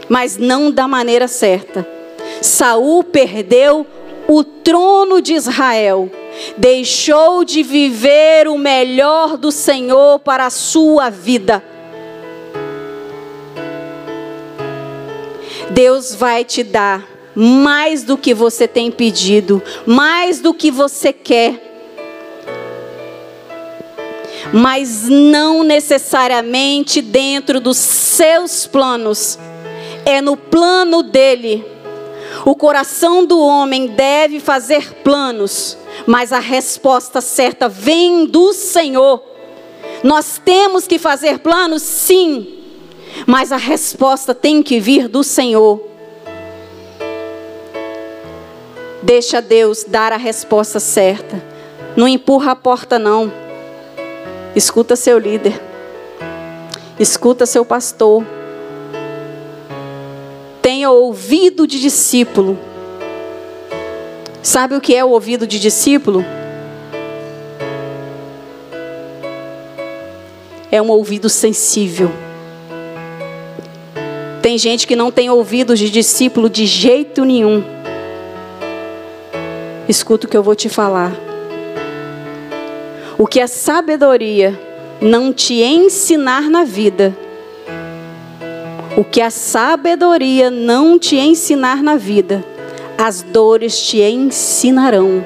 mas não da maneira certa. Saul perdeu o trono de Israel, deixou de viver o melhor do Senhor para a sua vida. Deus vai te dar mais do que você tem pedido, mais do que você quer. Mas não necessariamente dentro dos seus planos, é no plano dele. O coração do homem deve fazer planos, mas a resposta certa vem do Senhor. Nós temos que fazer planos, sim, mas a resposta tem que vir do Senhor. Deixa Deus dar a resposta certa. Não empurra a porta, não. Escuta seu líder. Escuta seu pastor. Tenha ouvido de discípulo. Sabe o que é o ouvido de discípulo? É um ouvido sensível. Tem gente que não tem ouvidos de discípulo de jeito nenhum. Escuta o que eu vou te falar. O que a sabedoria não te ensinar na vida, o que a sabedoria não te ensinar na vida, as dores te ensinarão.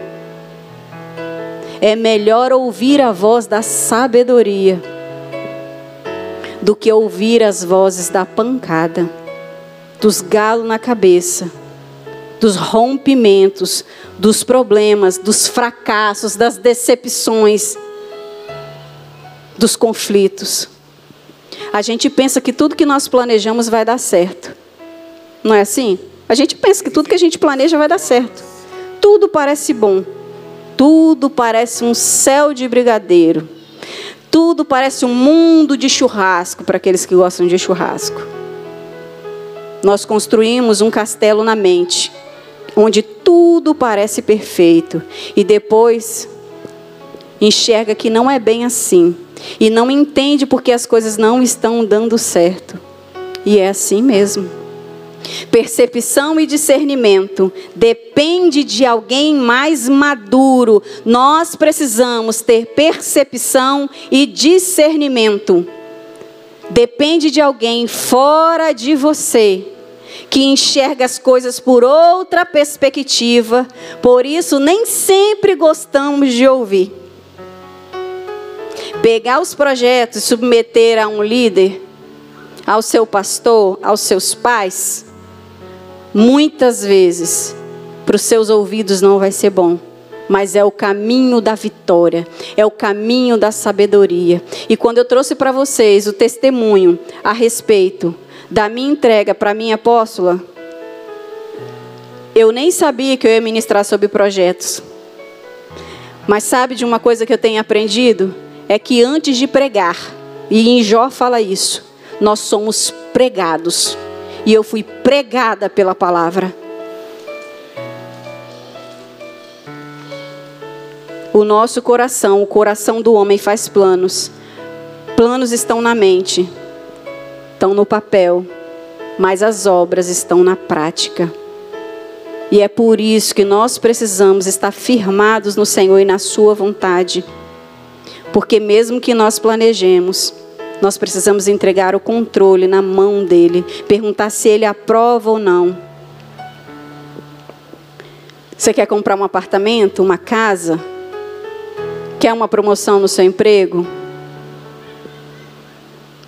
É melhor ouvir a voz da sabedoria do que ouvir as vozes da pancada, dos galos na cabeça, dos rompimentos, dos problemas, dos fracassos, das decepções, dos conflitos. A gente pensa que tudo que nós planejamos vai dar certo. Não é assim? A gente pensa que tudo que a gente planeja vai dar certo. Tudo parece bom. Tudo parece um céu de brigadeiro. Tudo parece um mundo de churrasco para aqueles que gostam de churrasco. Nós construímos um castelo na mente, onde tudo parece perfeito, e depois enxerga que não é bem assim, e não entende porque as coisas não estão dando certo. E é assim mesmo. Percepção e discernimento depende de alguém mais maduro. Nós precisamos ter percepção e discernimento. Depende de alguém fora de você que enxerga as coisas por outra perspectiva. Por isso nem sempre gostamos de ouvir. Pegar os projetos e submeter a um líder, ao seu pastor, aos seus pais, muitas vezes para os seus ouvidos não vai ser bom. Mas é o caminho da vitória, é o caminho da sabedoria. E quando eu trouxe para vocês o testemunho a respeito da minha entrega para minha apóstola, eu nem sabia que eu ia ministrar sobre projetos. Mas sabe de uma coisa que eu tenho aprendido? É que antes de pregar, e em Jó fala isso, nós somos pregados e eu fui pregada pela palavra. O nosso coração, o coração do homem faz planos. Planos estão na mente, estão no papel, mas as obras estão na prática. E é por isso que nós precisamos estar firmados no Senhor e na Sua vontade. Porque mesmo que nós planejemos, nós precisamos entregar o controle na mão dele, perguntar se ele aprova ou não. Você quer comprar um apartamento, uma casa? Quer uma promoção no seu emprego?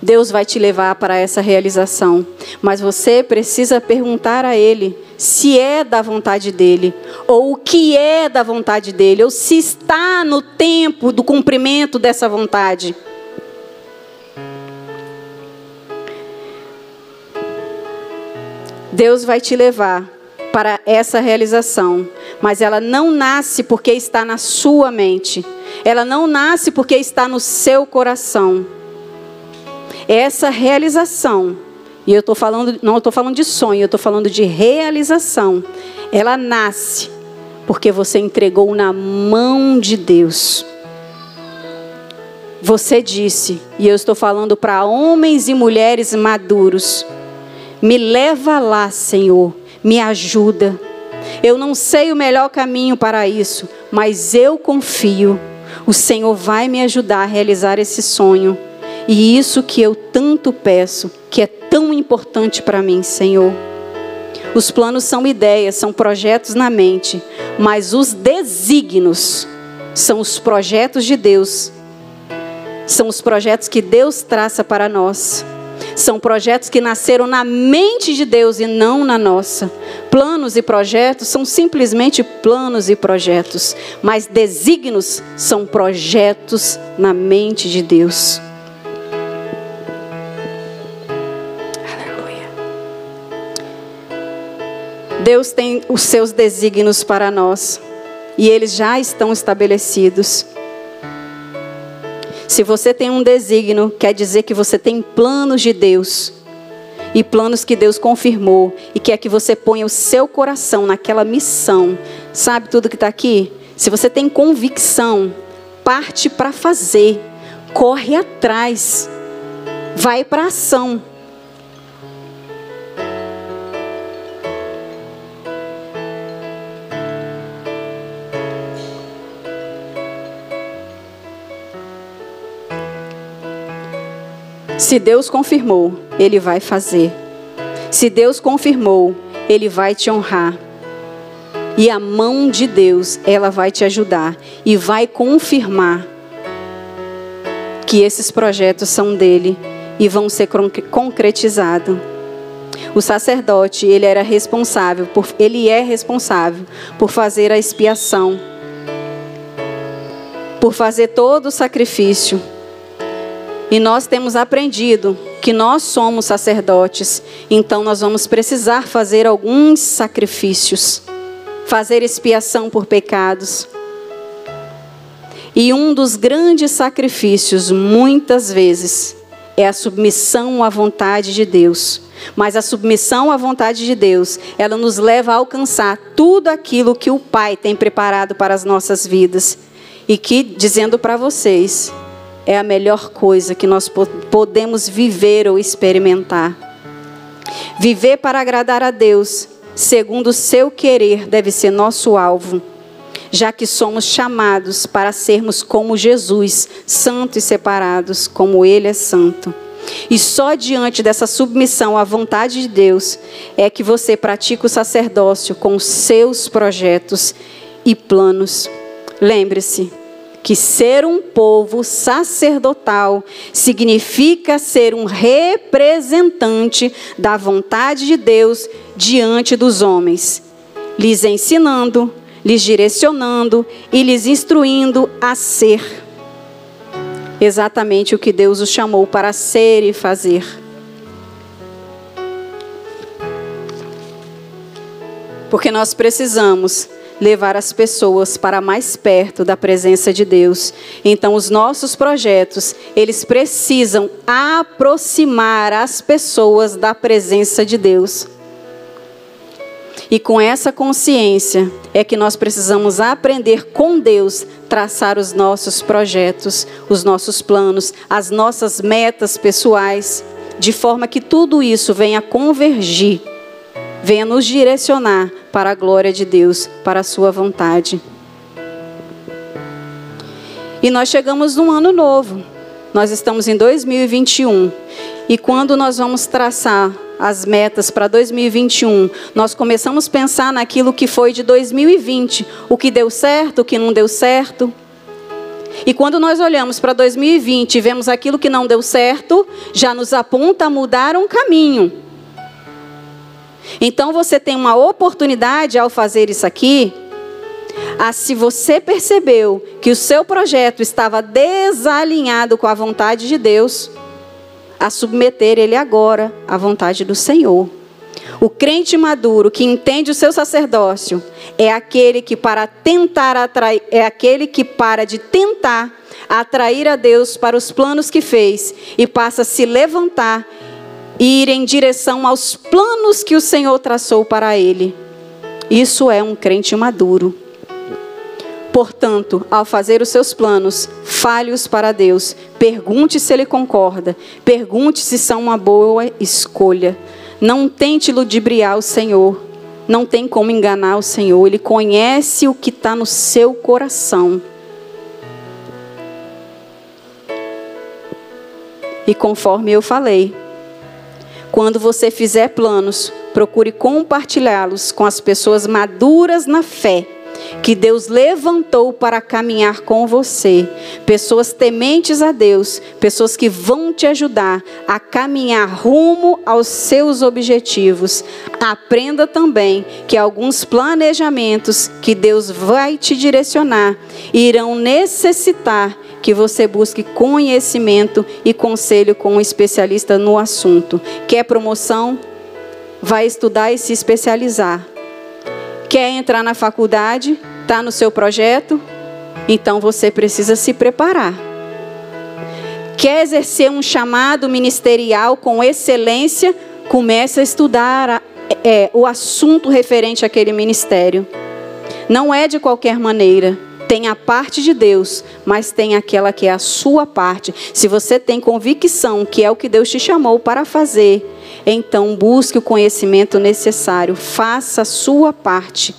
Deus vai te levar para essa realização, mas você precisa perguntar a Ele se é da vontade dele, ou o que é da vontade dele, ou se está no tempo do cumprimento dessa vontade. Deus vai te levar para essa realização, mas ela não nasce porque está na sua mente. Ela não nasce porque está no seu coração. Essa realização, e eu estou falando, não estou falando de sonho, eu estou falando de realização. Ela nasce porque você entregou na mão de Deus. Você disse, e eu estou falando para homens e mulheres maduros me leva lá, Senhor. Me ajuda. Eu não sei o melhor caminho para isso, mas eu confio. O Senhor vai me ajudar a realizar esse sonho. E isso que eu tanto peço, que é tão importante para mim, Senhor. Os planos são ideias, são projetos na mente, mas os desígnios são os projetos de Deus. São os projetos que Deus traça para nós. São projetos que nasceram na mente de Deus e não na nossa. Planos e projetos são simplesmente planos e projetos, mas desígnios são projetos na mente de Deus. Deus tem os seus desígnios para nós e eles já estão estabelecidos. Se você tem um desígnio, quer dizer que você tem planos de Deus. E planos que Deus confirmou. E quer que você ponha o seu coração naquela missão. Sabe tudo que está aqui? Se você tem convicção, parte para fazer. Corre atrás. Vai para ação. Se Deus confirmou, Ele vai fazer. Se Deus confirmou, Ele vai te honrar. E a mão de Deus, ela vai te ajudar e vai confirmar que esses projetos são dele e vão ser concretizados. O sacerdote, ele era responsável por ele é responsável por fazer a expiação, por fazer todo o sacrifício e nós temos aprendido que nós somos sacerdotes, então nós vamos precisar fazer alguns sacrifícios, fazer expiação por pecados. E um dos grandes sacrifícios, muitas vezes, é a submissão à vontade de Deus. Mas a submissão à vontade de Deus, ela nos leva a alcançar tudo aquilo que o Pai tem preparado para as nossas vidas. E que, dizendo para vocês, é a melhor coisa que nós podemos viver ou experimentar. Viver para agradar a Deus, segundo o seu querer, deve ser nosso alvo, já que somos chamados para sermos como Jesus, santos e separados, como Ele é santo. E só diante dessa submissão à vontade de Deus é que você pratica o sacerdócio com seus projetos e planos. Lembre-se, que ser um povo sacerdotal significa ser um representante da vontade de Deus diante dos homens, lhes ensinando, lhes direcionando e lhes instruindo a ser exatamente o que Deus os chamou para ser e fazer. Porque nós precisamos levar as pessoas para mais perto da presença de Deus. Então os nossos projetos, eles precisam aproximar as pessoas da presença de Deus. E com essa consciência é que nós precisamos aprender com Deus traçar os nossos projetos, os nossos planos, as nossas metas pessoais, de forma que tudo isso venha convergir, venha nos direcionar para a glória de Deus, para a sua vontade. E nós chegamos num ano novo. Nós estamos em 2021. E quando nós vamos traçar as metas para 2021, nós começamos a pensar naquilo que foi de 2020, o que deu certo, o que não deu certo. E quando nós olhamos para 2020 e vemos aquilo que não deu certo, já nos aponta a mudar um caminho. Então você tem uma oportunidade ao fazer isso aqui, a se você percebeu que o seu projeto estava desalinhado com a vontade de Deus, a submeter ele agora à vontade do Senhor. O crente maduro que entende o seu sacerdócio é aquele que para tentar atrair, é aquele que para de tentar atrair a Deus para os planos que fez e passa a se levantar ir em direção aos planos que o Senhor traçou para ele. Isso é um crente maduro. Portanto, ao fazer os seus planos, fale-os para Deus. Pergunte se ele concorda. Pergunte se são uma boa escolha. Não tente ludibriar o Senhor. Não tem como enganar o Senhor, Ele conhece o que está no seu coração. E conforme eu falei, quando você fizer planos, procure compartilhá-los com as pessoas maduras na fé que Deus levantou para caminhar com você. Pessoas tementes a Deus, pessoas que vão te ajudar a caminhar rumo aos seus objetivos. Aprenda também que alguns planejamentos que Deus vai te direcionar irão necessitar que você busque conhecimento e conselho com um especialista no assunto. Quer promoção? Vai estudar e se especializar. Quer entrar na faculdade? Está no seu projeto? Então você precisa se preparar. Quer exercer um chamado ministerial com excelência? Comece a estudar é, o assunto referente àquele ministério. Não é de qualquer maneira. Tem a parte de Deus, mas tem aquela que é a sua parte. Se você tem convicção que é o que Deus te chamou para fazer, então busque o conhecimento necessário, faça a sua parte.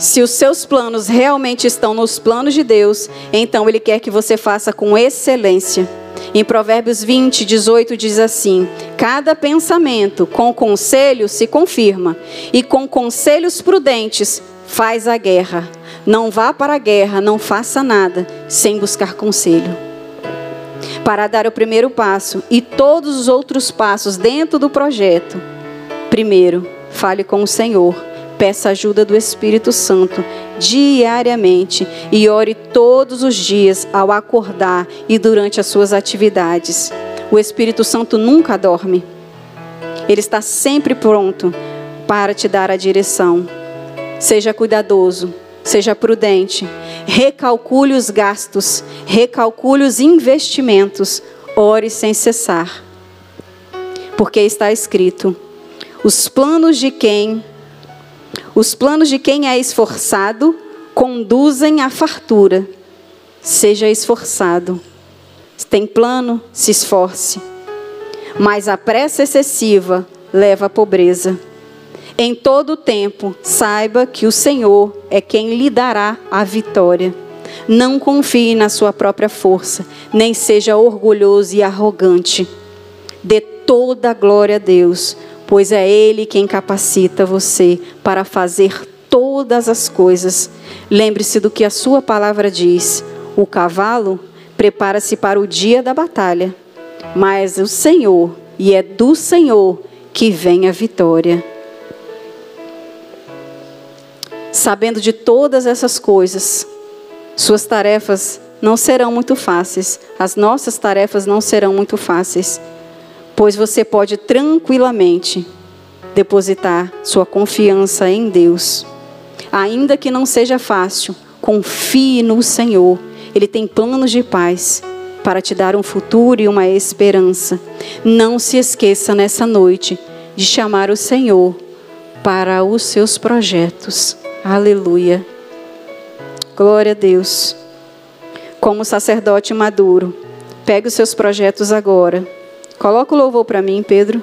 Se os seus planos realmente estão nos planos de Deus, então Ele quer que você faça com excelência. Em Provérbios 20, 18 diz assim: Cada pensamento com conselho se confirma, e com conselhos prudentes faz a guerra. Não vá para a guerra, não faça nada sem buscar conselho para dar o primeiro passo e todos os outros passos dentro do projeto. Primeiro, fale com o Senhor, peça ajuda do Espírito Santo diariamente e ore todos os dias ao acordar e durante as suas atividades. O Espírito Santo nunca dorme. Ele está sempre pronto para te dar a direção. Seja cuidadoso, seja prudente recalcule os gastos, recalcule os investimentos, ore sem cessar. Porque está escrito: os planos de quem os planos de quem é esforçado conduzem à fartura. Seja esforçado. Se tem plano, se esforce. Mas a pressa excessiva leva à pobreza. Em todo o tempo, saiba que o Senhor é quem lhe dará a vitória. Não confie na sua própria força, nem seja orgulhoso e arrogante. Dê toda a glória a Deus, pois é Ele quem capacita você para fazer todas as coisas. Lembre-se do que a sua palavra diz: o cavalo prepara-se para o dia da batalha, mas o Senhor, e é do Senhor que vem a vitória. Sabendo de todas essas coisas, suas tarefas não serão muito fáceis, as nossas tarefas não serão muito fáceis, pois você pode tranquilamente depositar sua confiança em Deus. Ainda que não seja fácil, confie no Senhor. Ele tem planos de paz para te dar um futuro e uma esperança. Não se esqueça nessa noite de chamar o Senhor para os seus projetos. Aleluia. Glória a Deus. Como sacerdote maduro, pegue os seus projetos agora. Coloca o louvor para mim, Pedro.